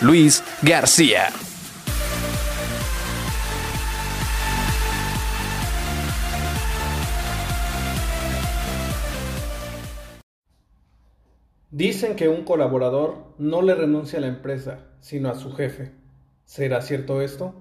Luis García. Dicen que un colaborador no le renuncia a la empresa, sino a su jefe. ¿Será cierto esto?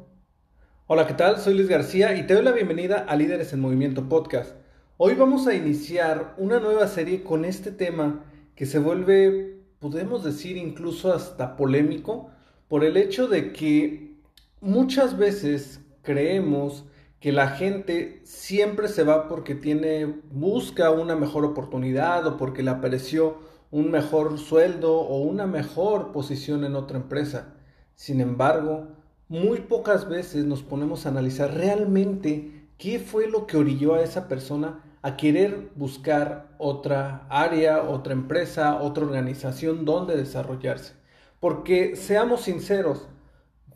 Hola, ¿qué tal? Soy Luis García y te doy la bienvenida a Líderes en Movimiento Podcast. Hoy vamos a iniciar una nueva serie con este tema que se vuelve, podemos decir, incluso hasta polémico, por el hecho de que muchas veces creemos que la gente siempre se va porque tiene, busca una mejor oportunidad o porque le apareció un mejor sueldo o una mejor posición en otra empresa. Sin embargo, muy pocas veces nos ponemos a analizar realmente qué fue lo que orilló a esa persona a querer buscar otra área, otra empresa, otra organización donde desarrollarse. Porque seamos sinceros,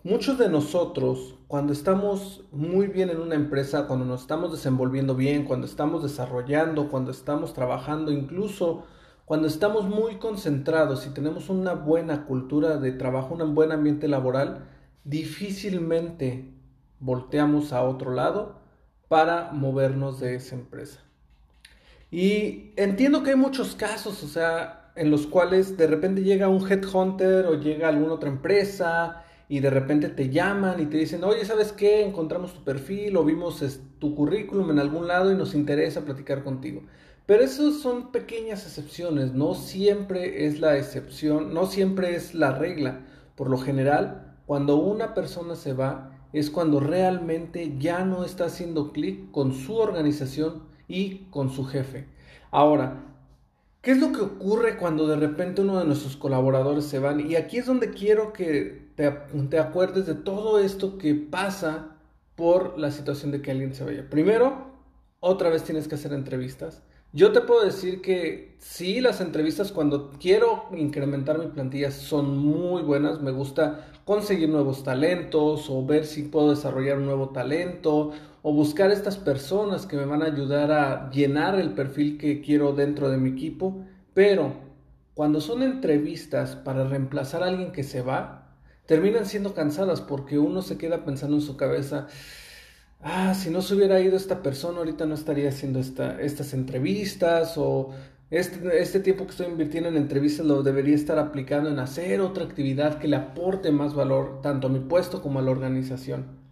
muchos de nosotros, cuando estamos muy bien en una empresa, cuando nos estamos desenvolviendo bien, cuando estamos desarrollando, cuando estamos trabajando, incluso cuando estamos muy concentrados y tenemos una buena cultura de trabajo, un buen ambiente laboral, difícilmente volteamos a otro lado para movernos de esa empresa. Y entiendo que hay muchos casos, o sea, en los cuales de repente llega un headhunter o llega alguna otra empresa y de repente te llaman y te dicen, oye, ¿sabes qué? Encontramos tu perfil o vimos tu currículum en algún lado y nos interesa platicar contigo. Pero esas son pequeñas excepciones, no siempre es la excepción, no siempre es la regla. Por lo general, cuando una persona se va es cuando realmente ya no está haciendo clic con su organización y con su jefe. Ahora, ¿qué es lo que ocurre cuando de repente uno de nuestros colaboradores se van? Y aquí es donde quiero que te, te acuerdes de todo esto que pasa por la situación de que alguien se vaya. Primero, otra vez tienes que hacer entrevistas. Yo te puedo decir que sí, las entrevistas cuando quiero incrementar mi plantilla son muy buenas. Me gusta conseguir nuevos talentos o ver si puedo desarrollar un nuevo talento o buscar estas personas que me van a ayudar a llenar el perfil que quiero dentro de mi equipo. Pero cuando son entrevistas para reemplazar a alguien que se va, terminan siendo cansadas porque uno se queda pensando en su cabeza ah, si no se hubiera ido esta persona, ahorita no estaría haciendo esta, estas entrevistas o este, este tiempo que estoy invirtiendo en entrevistas lo debería estar aplicando en hacer otra actividad que le aporte más valor tanto a mi puesto como a la organización.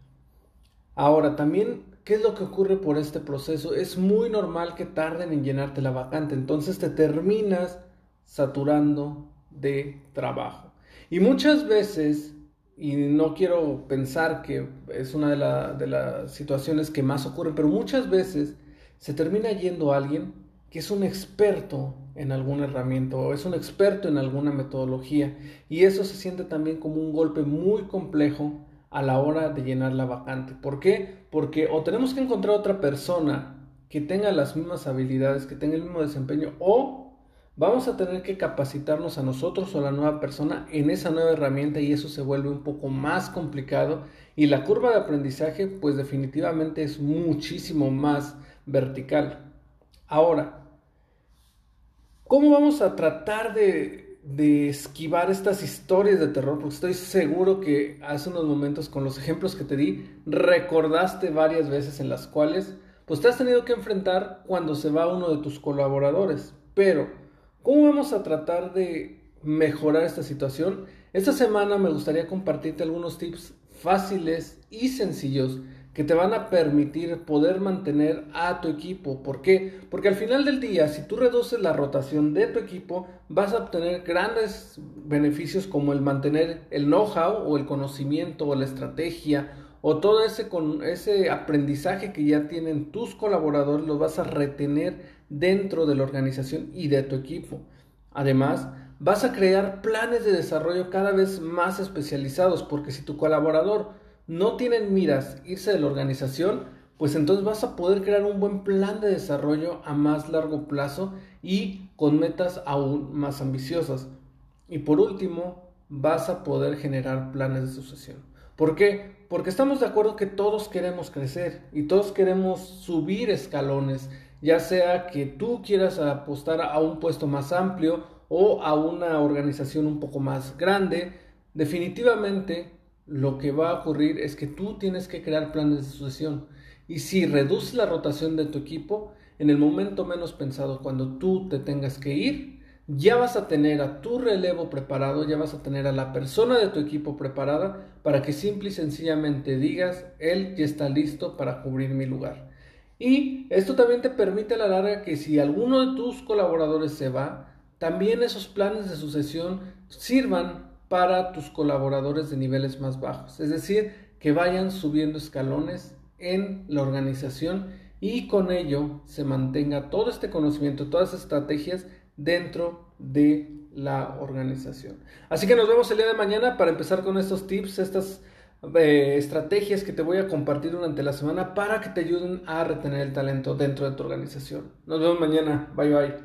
Ahora, también, ¿qué es lo que ocurre por este proceso? Es muy normal que tarden en llenarte la vacante, entonces te terminas saturando de trabajo. Y muchas veces y no quiero pensar que es una de, las situaciones que más ocurren, pero muchas veces se termina yendo alguien que es un experto en alguna herramienta o es un experto en alguna metodología y eso se siente también como un golpe muy complejo a la hora de llenar la vacante. ¿Por qué? Porque o tenemos que encontrar otra persona que tenga las mismas habilidades, que tenga el mismo desempeño o vamos a tener que capacitarnos a nosotros o a la nueva persona en esa nueva herramienta y eso se vuelve un poco más complicado y la curva de aprendizaje pues definitivamente es muchísimo más vertical. Ahora, ¿cómo vamos a tratar de, de esquivar estas historias de terror? Porque estoy seguro que hace unos momentos con los ejemplos que te di recordaste varias veces en las cuales pues te has tenido que enfrentar cuando se va uno de tus colaboradores. Pero, ¿Cómo vamos a tratar de mejorar esta situación? Esta semana me gustaría compartirte algunos tips fáciles y sencillos que te van a permitir poder mantener a tu equipo. ¿Por qué? Porque al final del día, si tú reduces la rotación de tu equipo, vas a obtener grandes beneficios como el mantener el know-how o el conocimiento o la estrategia o todo ese, con, ese aprendizaje que ya tienen tus colaboradores, los vas a retener dentro de la organización y de tu equipo. Además, vas a crear planes de desarrollo cada vez más especializados, porque si tu colaborador no tiene en miras irse de la organización, pues entonces vas a poder crear un buen plan de desarrollo a más largo plazo y con metas aún más ambiciosas. Y por último, vas a poder generar planes de sucesión. ¿Por qué? Porque estamos de acuerdo que todos queremos crecer y todos queremos subir escalones, ya sea que tú quieras apostar a un puesto más amplio o a una organización un poco más grande. Definitivamente lo que va a ocurrir es que tú tienes que crear planes de sucesión. Y si reduces la rotación de tu equipo, en el momento menos pensado, cuando tú te tengas que ir, ya vas a tener a tu relevo preparado, ya vas a tener a la persona de tu equipo preparada para que simple y sencillamente digas, él ya está listo para cubrir mi lugar. Y esto también te permite a la larga que si alguno de tus colaboradores se va, también esos planes de sucesión sirvan para tus colaboradores de niveles más bajos. Es decir, que vayan subiendo escalones en la organización y con ello se mantenga todo este conocimiento, todas las estrategias dentro de la organización. Así que nos vemos el día de mañana para empezar con estos tips, estas eh, estrategias que te voy a compartir durante la semana para que te ayuden a retener el talento dentro de tu organización. Nos vemos mañana. Bye bye.